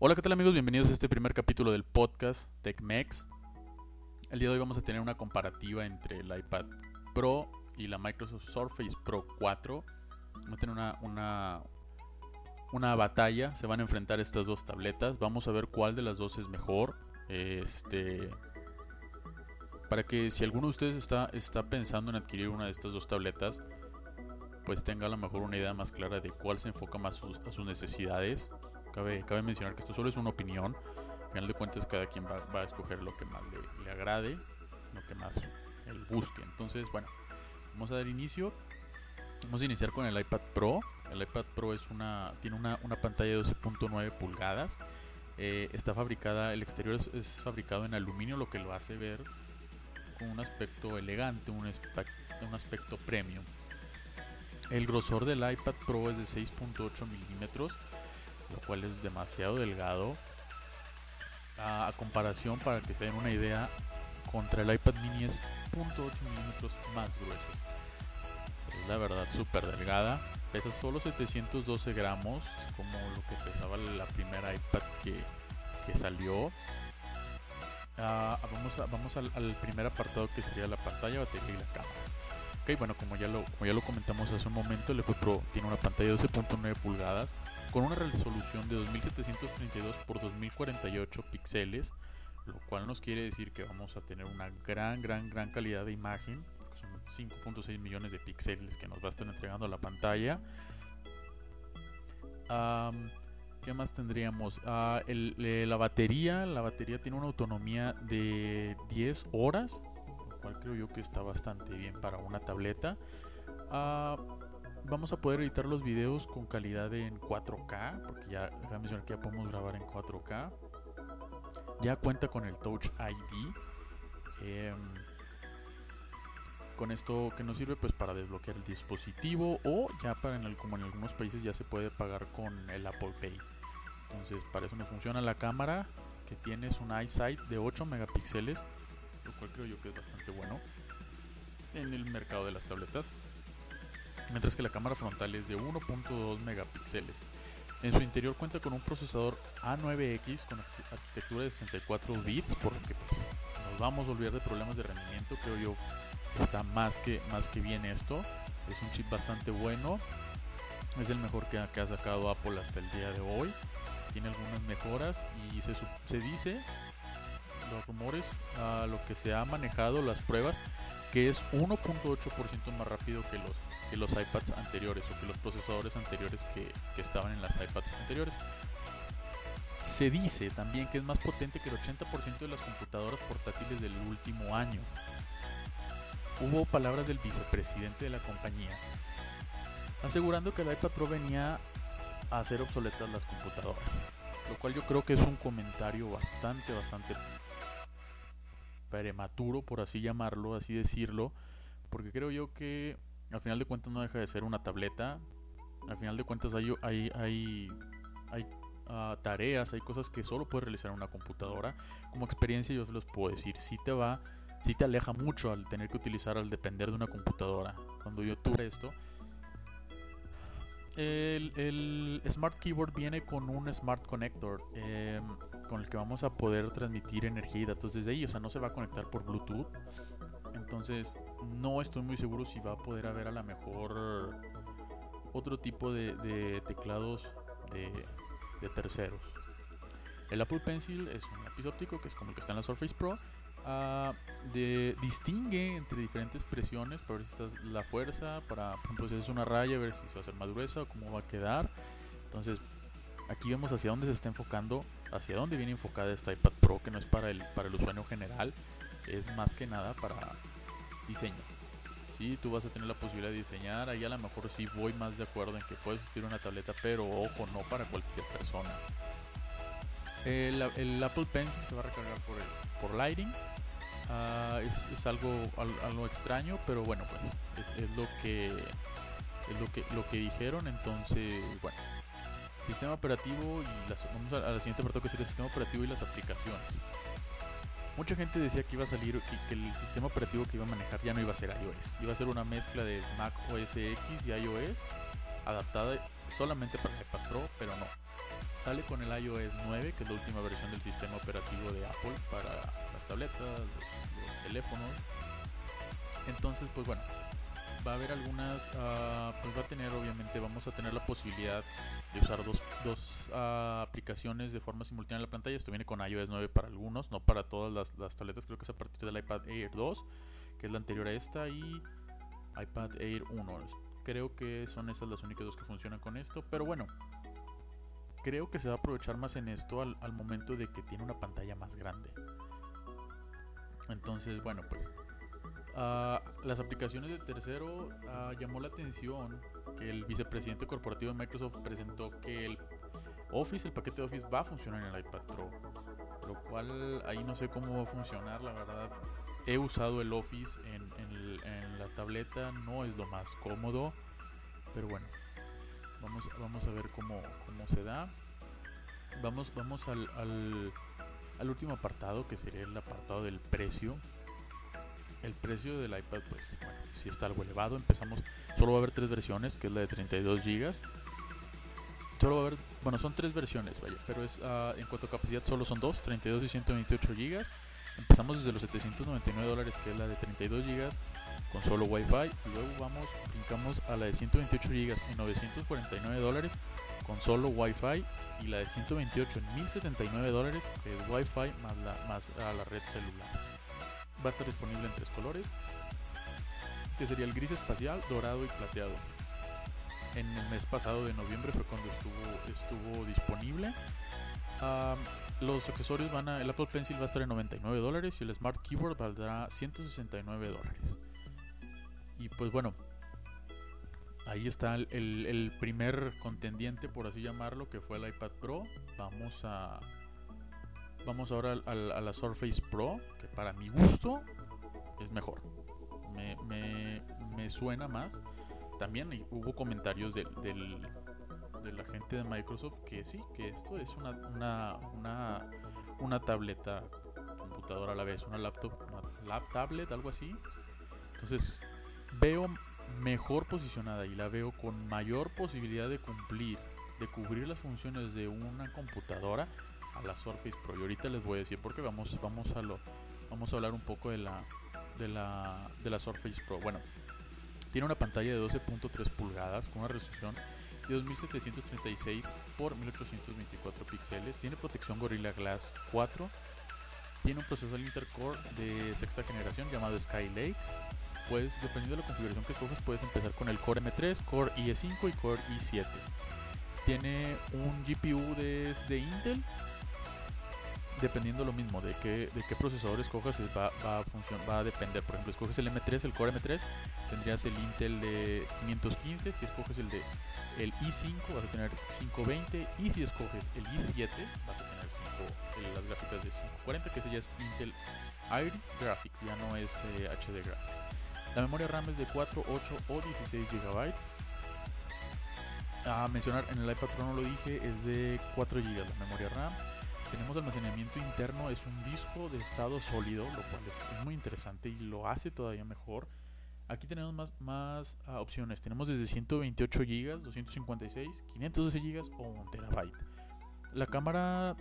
Hola, ¿qué tal amigos? Bienvenidos a este primer capítulo del podcast TechMex. El día de hoy vamos a tener una comparativa entre el iPad Pro y la Microsoft Surface Pro 4. Vamos a tener una, una, una batalla, se van a enfrentar estas dos tabletas. Vamos a ver cuál de las dos es mejor. Este, para que si alguno de ustedes está, está pensando en adquirir una de estas dos tabletas, pues tenga a lo mejor una idea más clara de cuál se enfoca más a sus necesidades. Cabe, cabe mencionar que esto solo es una opinión. Al final de cuentas cada quien va, a escoger lo que más le, agrade, lo que más él busque. Entonces, bueno, vamos a dar inicio. Vamos a iniciar con el iPad Pro. El iPad Pro es una, tiene una, pantalla de 12.9 pulgadas. Eh, está fabricada, el exterior es, es, fabricado en aluminio, lo que lo hace ver con un aspecto elegante, un un aspecto premium. El grosor del iPad Pro es de 6.8 milímetros, lo cual es demasiado delgado. A, comparación, para que se den una idea, contra el iPad mini es 0.8 milímetros más grueso. Es la verdad súper delgada. Pesa solo 712 gramos, como lo que pesaba la primera iPad que, que salió. Ah, vamos a, vamos al, primer apartado que sería la pantalla, batería y la cámara. Ok, bueno, como ya lo, como ya lo comentamos hace un momento, el iPad Pro tiene una pantalla de 12.9 pulgadas con una resolución de 2732 x 2048 píxeles, lo cual nos quiere decir que vamos a tener una gran, gran, gran calidad de imagen, son 5.6 millones de píxeles que nos va a estar entregando la pantalla. ¿Qué más tendríamos? Ah, la batería, la batería tiene una autonomía de 10 horas, lo cual creo yo que está bastante bien para una tableta. Ah, vamos a poder editar los videos con calidad en 4K, porque ya mencionar que ya podemos grabar en 4K. Ya cuenta con el Touch ID. Em, con esto que nos sirve pues para desbloquear el dispositivo o ya para en como en algunos países ya se puede pagar con el Apple Pay. Entonces, para eso me funciona la cámara que tiene es un iSight de 8 megapíxeles, lo cual creo yo que es bastante bueno en el mercado de las tabletas. Mientras que la cámara frontal es de 1.2 megapíxeles. En su interior cuenta con un procesador A9X con arquitectura de 64 bits, porque pues, nos vamos a olvidar de problemas de rendimiento. Creo yo está más que, más que bien esto. Es un chip bastante bueno. Es el mejor que, que ha sacado Apple hasta el día de hoy tiene algunas mejoras y se, se dice, los rumores, a lo que se ha manejado, las pruebas, que es 1.8% más rápido que los, que los iPads anteriores o que los procesadores anteriores que, que estaban en las iPads anteriores. Se dice también que es más potente que el 80% de las computadoras portátiles del último año. Hubo palabras del vicepresidente de la compañía asegurando que el iPad Pro venía hacer obsoletas las computadoras. Lo cual yo creo que es un comentario bastante, bastante prematuro, por así llamarlo, así decirlo. Porque creo yo que al final de cuentas no deja de ser una tableta. Al final de cuentas hay, hay, hay, ah, tareas, hay cosas que solo puedes realizar en una computadora. Como experiencia yo se los puedo decir, si te va, si te aleja mucho al tener que utilizar, al depender de una computadora. Cuando yo tuve esto, el, Smart Keyboard viene con un Smart Connector em, con el que vamos a poder transmitir energía y datos desde ahí. O sea, no se va a conectar por Bluetooth. Entonces, no estoy muy seguro si va a poder haber a lo mejor otro tipo de, teclados de, terceros. El Apple Pencil es un lápiz óptico que es como el que está en la Surface Pro. De, distingue entre diferentes presiones para ver si está la fuerza, para por ejemplo si es una raya, ver si se va a hacer más gruesa o cómo va a quedar. Entonces aquí vemos hacia dónde se está enfocando, hacia dónde viene enfocada esta iPad Pro, que no es para el, para el usuario general, es más que nada para diseño. Si tú vas a tener la posibilidad de diseñar, ahí a lo mejor sí voy más de acuerdo en que puedes vestir una tableta, pero ojo, no para cualquier persona. El, Apple Pencil se va a recargar por, el, por Lighting Ah, es, algo, algo extraño, pero bueno, pues es, lo que es lo que lo que dijeron. Entonces, bueno, sistema operativo y las, vamos siguiente que el sistema operativo y las aplicaciones. Mucha gente decía que iba a salir, que, el sistema operativo que iba a manejar ya no iba a ser iOS, iba a ser una mezcla de Mac OS X y iOS adaptada solamente para el iPad Pro, pero no. sale con el iOS 9, que es la última versión del sistema operativo de Apple para las tabletas, los, teléfonos. Entonces, pues bueno, va a haber algunas, uh, pues va a tener obviamente, vamos a tener la posibilidad de usar dos, dos uh, aplicaciones de forma simultánea en la pantalla. Esto viene con iOS 9 para algunos, no para todas las, las, tabletas, creo que es a partir del iPad Air 2, que es la anterior a esta, y iPad Air 1. Creo que son esas las únicas dos que funcionan con esto, pero bueno, creo que se va a aprovechar más en esto al, al momento de que tiene una pantalla más grande. Entonces, bueno, pues Uh, las aplicaciones de tercero uh, llamó la atención que el vicepresidente corporativo de Microsoft presentó que el Office, el paquete de Office va a funcionar en el iPad Pro. Lo cual ahí no sé cómo va a funcionar, la verdad. He usado el Office en, la tableta, no es lo más cómodo. Pero bueno, vamos, vamos a ver cómo, cómo se da. Vamos, vamos al, al último apartado, que sería el apartado del precio el precio del iPad, pues, bueno, si está algo elevado. Empezamos, solo va a haber tres versiones, que es la de 32 GB. Solo va a haber, bueno, son tres versiones, vaya, pero es uh, en cuanto a capacidad solo son dos, 32 y 128 GB. Empezamos desde los 799 dólares, que es la de 32 GB con solo Wi-Fi. Luego vamos, brincamos a la de 128 GB en 949 dólares con solo Wi-Fi y la de 128 en 1079 dólares que es Wi-Fi más, la, más a la red celular va a estar disponible en tres colores, que sería el gris espacial, dorado y plateado. En el mes pasado de noviembre fue cuando estuvo, disponible. los accesorios van a, el Apple Pencil va a estar en 99 dólares y el Smart Keyboard valdrá 169 dólares. Y pues bueno, ahí está el, el, primer contendiente, por así llamarlo, que fue el iPad Pro. Vamos a, Vamos ahora a, la Surface Pro, que para mi gusto es mejor. Me, me, suena más. También hubo comentarios de, la gente de Microsoft que sí, que esto es una, una, una, una tableta, computadora a la vez, una laptop, una lap tablet, algo así. Entonces veo mejor posicionada y la veo con mayor posibilidad de cumplir, de cubrir las funciones de una computadora a la Surface Pro. Y ahorita les voy a decir porque vamos, vamos a lo, vamos a hablar un poco de la, de la, de la Surface Pro. Bueno, tiene una pantalla de 12.3 pulgadas con una resolución de 2736 por 1824 píxeles. Tiene protección Gorilla Glass 4. Tiene un procesador intercore de sexta generación llamado Skylake. Pues dependiendo de la configuración que escoges puedes empezar con el Core M3, Core i5 y Core i7. Tiene un GPU de, de Intel dependiendo lo mismo de qué, de qué procesador escojas va, va, a va a depender. Por ejemplo, escoges el M3, el Core M3, tendrías el Intel de 515. Si escoges el de el i5 vas a tener 520 y si escoges el i7 vas a tener 5, las gráficas de 540 que ese ya es Intel Iris Graphics, ya no es HD eh, Graphics. La memoria RAM es de 4, 8 o 16 GB. A mencionar en el iPad Pro no lo dije, es de 4 GB la memoria RAM tenemos almacenamiento interno, es un disco de estado sólido, lo cual es, muy interesante y lo hace todavía mejor. Aquí tenemos más, más uh, opciones. Tenemos desde 128 GB, 256, 512 GB o 1 TB. La cámara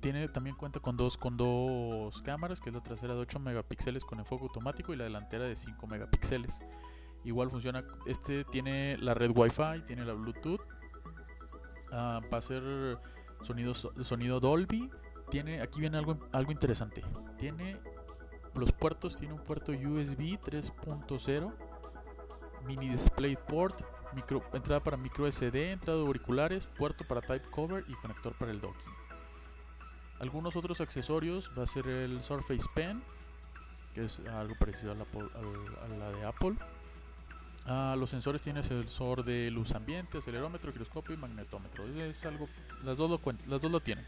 tiene, también cuenta con dos, con dos cámaras, que es la trasera de 8 megapíxeles con enfoque automático y la delantera de 5 megapíxeles. Igual funciona, este tiene la red Wi-Fi, tiene la Bluetooth. Uh, va a ser sonido, sonido Dolby. Tiene, aquí viene algo, algo interesante. Tiene los puertos, tiene un puerto USB 3.0, mini DisplayPort, micro, entrada para micro SD, entrada de auriculares, puerto para type cover y conector para el docking. Algunos otros accesorios va a ser el Surface Pen, que es algo parecido a la de Apple. Ah, los sensores tienen sensor de luz ambiente, acelerómetro, giroscopio y magnetómetro. Es algo, las dos lo, las dos lo tienen.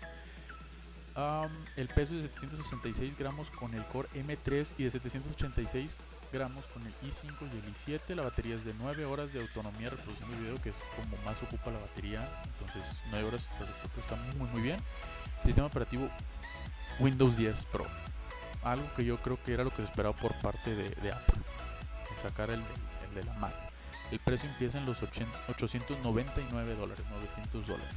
el peso es de 766 gramos con el Core M3 y de 786 gramos con el i5 y el i7. La batería es de 9 horas de autonomía reproduciendo video, que es como más ocupa la batería. Entonces 9 horas está, muy muy bien. Sistema operativo Windows 10 Pro. Algo que yo creo que era lo que se esperaba por parte de, de Apple. Sacar el, de la Mac. El precio empieza en los 899 dólares, 900 dólares.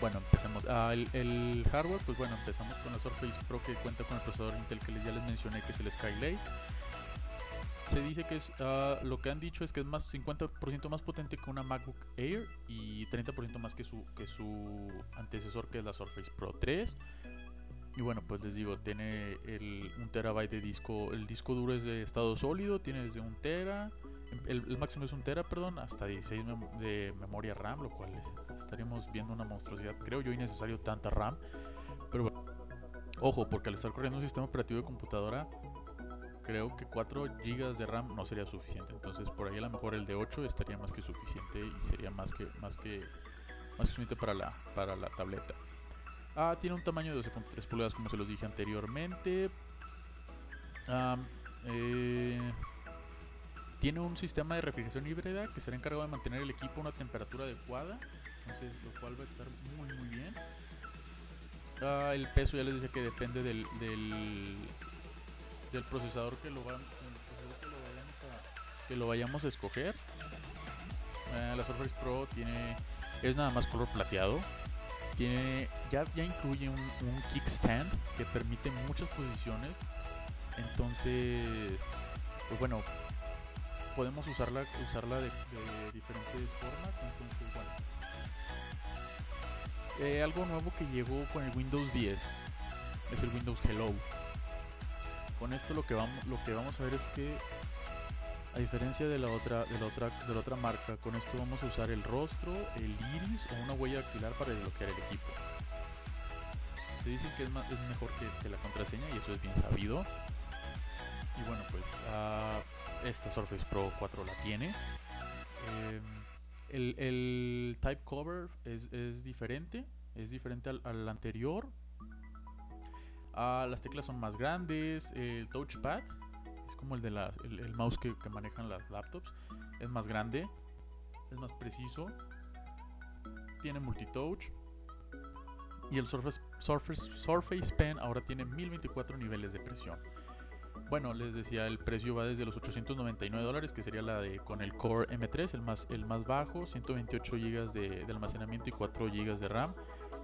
Bueno, empecemos. Ah, el, hardware, pues bueno, empezamos con la Surface Pro que cuenta con el procesador Intel que ya les mencioné, que es el Skylake. Se dice que es, uh, lo que han dicho es que es más 50% más potente que una MacBook Air y 30% más que su, que su antecesor, que es la Surface Pro 3. Y bueno, pues les digo, tiene el, un terabyte de disco. El disco duro es de estado sólido, tiene desde un tera. El, máximo es un tera, perdón, hasta 16 de memoria RAM, lo cual estaríamos viendo una monstruosidad. Creo yo innecesario tanta RAM. Pero bueno, ojo, porque al estar corriendo un sistema operativo de computadora, creo que 4 GB de RAM no sería suficiente. Entonces, por ahí a lo mejor el de 8 estaría más que suficiente y sería más que más que más que suficiente para la para la tableta. Ah, tiene un tamaño de 12.3 pulgadas, como se los dije anteriormente. Eh, tiene un sistema de refrigeración híbrida que será encargado de mantener el equipo a una temperatura adecuada. Entonces, lo cual va a estar muy, muy bien. Ah, el peso ya les decía que depende del, del, procesador que lo, van, que lo, vayamos a escoger. Ah, la Surface Pro tiene es nada más color plateado tiene, ya, ya incluye un, kickstand que permite muchas posiciones. Entonces, pues bueno, podemos usarla, usarla de, diferentes formas. Entonces. Eh, algo nuevo que llegó con el Windows 10 es el Windows Hello. Con esto lo que vamos, lo que vamos a ver es que a diferencia de la otra, de la otra, de la otra marca, con esto vamos a usar el rostro, el iris o una huella dactilar para desbloquear el equipo. Se dice que es, mejor que, la contraseña y eso es bien sabido. Y bueno, pues uh, esta Surface Pro 4 la tiene. Em, el, type cover es, es, diferente, es diferente al, anterior. Uh, las teclas son más grandes, el touchpad como el de la, el, mouse que, manejan las laptops. Es más grande, es más preciso, tiene multitouch. Y el Surface, Surface, Surface Pen ahora tiene 1024 niveles de presión. Bueno, les decía, el precio va desde los 899 dólares, que sería la de con el Core M3, el más, el más bajo, 128 GB de, almacenamiento y 4 GB de RAM.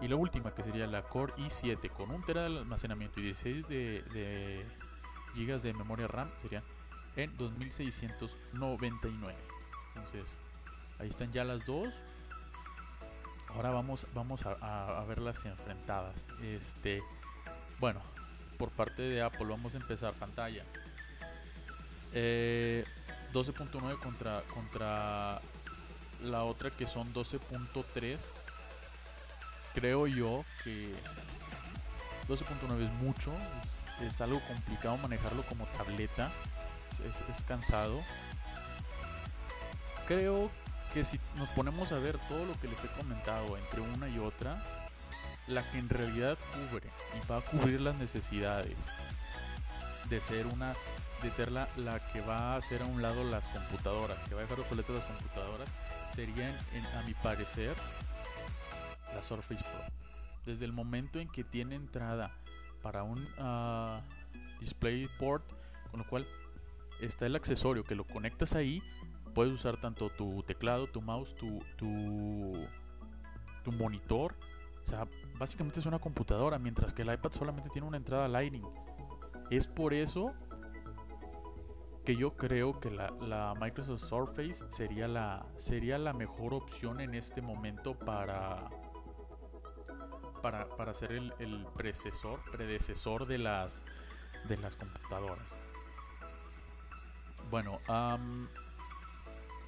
Y la última, que sería la Core i7, con 1 TB de almacenamiento y 16 de, GB de memoria RAM serían en 2699. Entonces, ahí están ya las dos. Ahora vamos, vamos a, verlas enfrentadas. Este, bueno, por parte de Apple vamos a empezar pantalla. 12.9 eh, contra, contra la otra que son 12.3. Creo yo que 12.9 es mucho, es algo complicado manejarlo como tableta, es, cansado. Creo que si nos ponemos a ver todo lo que les he comentado entre una y otra, la que en realidad cubre y va a cubrir las necesidades de ser una de ser la, la que va a hacer a un lado las computadoras, que va a dejar obsoletas las computadoras, serían, a mi parecer, la Surface Pro. Desde el momento en que tiene entrada para un uh, DisplayPort, con lo cual está el accesorio que lo conectas ahí. Puedes usar tanto tu teclado, tu mouse, tu, tu, tu monitor. O sea, básicamente es una computadora, mientras que el iPad solamente tiene una entrada Lightning. Es por eso que yo creo que la, la, Microsoft Surface sería la, sería la mejor opción en este momento para, para, para ser el, el predecesor, predecesor de las, de las computadoras. Bueno,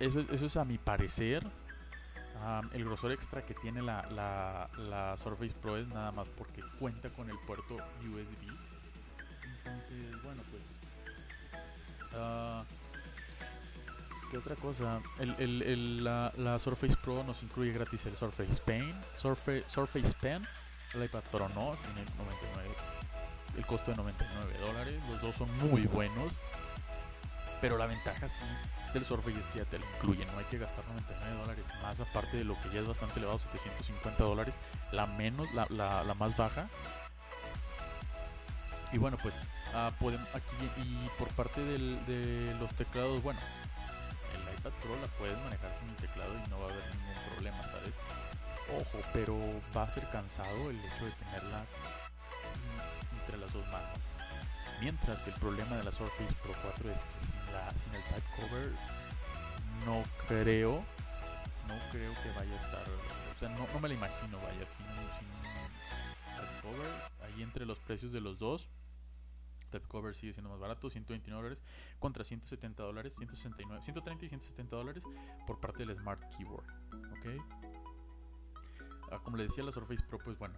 eso, eso es a mi parecer. el grosor extra que tiene la, la, la, Surface Pro es nada más porque cuenta con el puerto USB. Entonces, bueno, pues. Uh, ¿Qué otra cosa? El, el, el, la, la, Surface Pro nos incluye gratis el Surface Pen. Surface, Surface Pen el iPad Pro no, tiene 99, el costo de 99 dólares. Los dos son muy buenos. Pero la ventaja sí del Surface es que ya te lo incluye, no hay que gastar 99 dólares más aparte de lo que ya es bastante elevado, 750 dólares, la menos, la, la, más baja. Y bueno, pues uh, podemos, aquí y por parte del, de los teclados, bueno, el iPad Pro la puedes manejar sin el teclado y no va a haber ningún problema, ¿sabes? Ojo, pero va a ser cansado el hecho de tenerla entre las dos manos. Mientras que el problema de la Surface Pro 4 es que sin, el type cover no creo, no creo que vaya a estar, o sea, no, no me la imagino vaya sin, sin type cover. Ahí entre los precios de los dos, type cover sigue siendo más barato, 129 dólares contra 170 dólares, 169, 130 y 170 dólares por parte del Smart Keyboard, ¿ok? Ah, como les decía, la Surface Pro, pues bueno,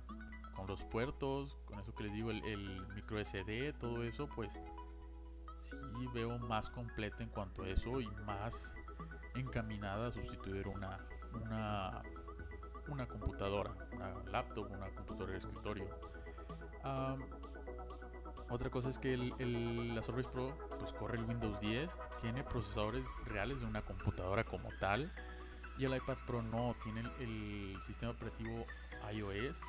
con los puertos, con eso que les digo, el, micro SD, todo eso, pues sí veo más completa en cuanto a eso y más encaminada a sustituir una, una, una computadora, una laptop, una computadora de escritorio. otra cosa es que el, la Surface Pro pues corre el Windows 10, tiene procesadores reales de una computadora como tal y el iPad Pro no, tiene el, sistema operativo iOS.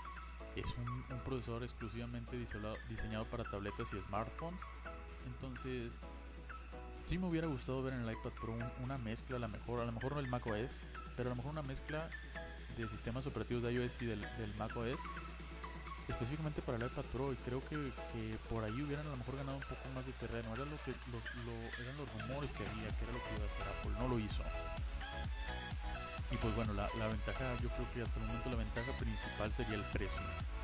Es un, procesador exclusivamente diseñado, para tabletas y smartphones. Entonces, sí me hubiera gustado ver en el iPad Pro una mezcla, a lo mejor, a lo mejor no el macOS, pero a lo mejor una mezcla de sistemas operativos de iOS y del, macOS específicamente para el iPad Pro y creo que, por ahí hubieran a lo mejor ganado un poco más de terreno era lo que eran los rumores que había que era lo que iba a hacer Apple no lo hizo y pues bueno, la, ventaja, yo creo que hasta el momento la ventaja principal sería el precio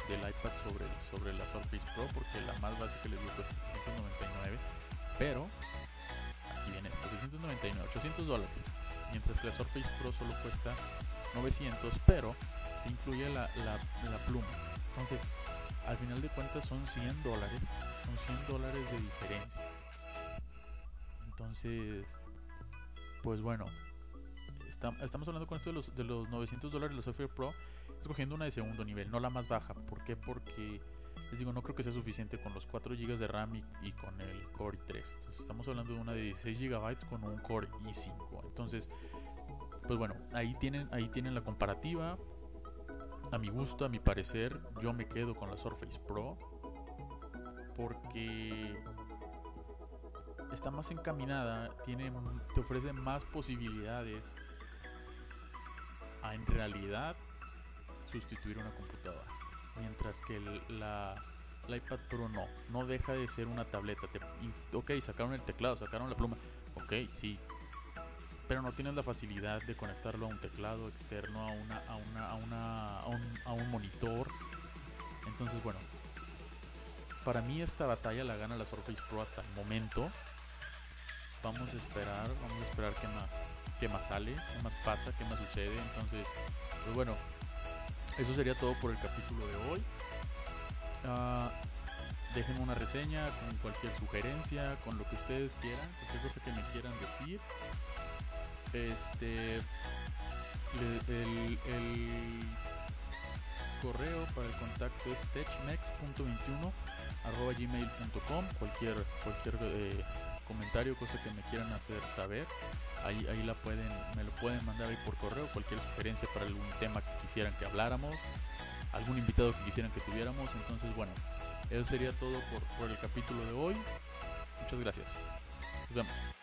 del iPad sobre, sobre la Surface Pro, porque la más básica les digo cuesta 799, pero aquí viene esto, 699, 800 dólares, mientras que la Surface Pro solo cuesta 900, pero te incluye la, la pluma. Entonces, al final de cuentas son 100 dólares, son 100 dólares de diferencia. Entonces, pues bueno, estamos hablando con esto de los, de los 900 dólares de la Software Pro, escogiendo una de segundo nivel, no la más baja. ¿Por qué? Porque les digo, no creo que sea suficiente con los 4 GB de RAM y, con el Core i3. Entonces, estamos hablando de una de 16 GB con un Core i5. Entonces, pues bueno, ahí tienen, ahí tienen la comparativa. A mi gusto, a mi parecer, yo me quedo con la Surface Pro porque está más encaminada, tiene, te ofrece más posibilidades en realidad sustituir una computadora. Mientras que la, iPad Pro no, no deja de ser una tableta. Te, ok, sacaron el teclado, sacaron la pluma. Ok, sí. Pero no tienes la facilidad de conectarlo a un teclado externo, a, una, a, una, a, una, a, un, a un monitor. Entonces, bueno, para mí esta batalla la gana la Surface Pro hasta el momento. Vamos a esperar, vamos a esperar que más qué más sale, qué más pasa, qué más sucede. Entonces, pues bueno, eso sería todo por el capítulo de hoy. Uh, déjenme una reseña con cualquier sugerencia, con lo que ustedes quieran, cualquier cosa que me quieran decir. Este, el, el correo para el contacto es techmex.21 arroba gmail.com cualquier cualquier eh, comentario, cosa que me quieran hacer saber, ahí, ahí la pueden, me lo pueden mandar ahí por correo, cualquier sugerencia para algún tema que quisieran que habláramos, algún invitado que quisieran que tuviéramos. Entonces, bueno, eso sería todo por, por el capítulo de hoy. Muchas gracias. Nos vemos.